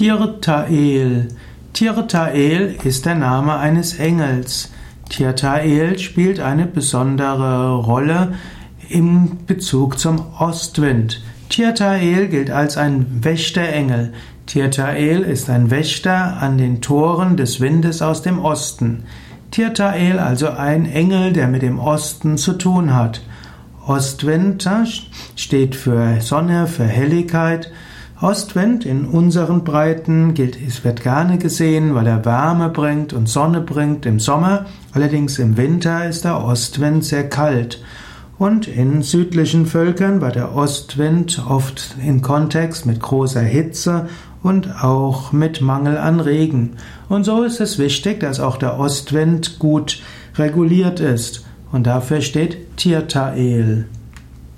Tirtael. Tirtael ist der Name eines Engels. Tirtael spielt eine besondere Rolle im Bezug zum Ostwind. Tirtael gilt als ein Wächterengel. Tirtael ist ein Wächter an den Toren des Windes aus dem Osten. Tirtael also ein Engel, der mit dem Osten zu tun hat. Ostwind steht für Sonne, für Helligkeit. Ostwind in unseren Breiten gilt, es wird gerne gesehen, weil er Wärme bringt und Sonne bringt im Sommer. Allerdings im Winter ist der Ostwind sehr kalt. Und in südlichen Völkern war der Ostwind oft in Kontext mit großer Hitze und auch mit Mangel an Regen. Und so ist es wichtig, dass auch der Ostwind gut reguliert ist. Und dafür steht Tirtael.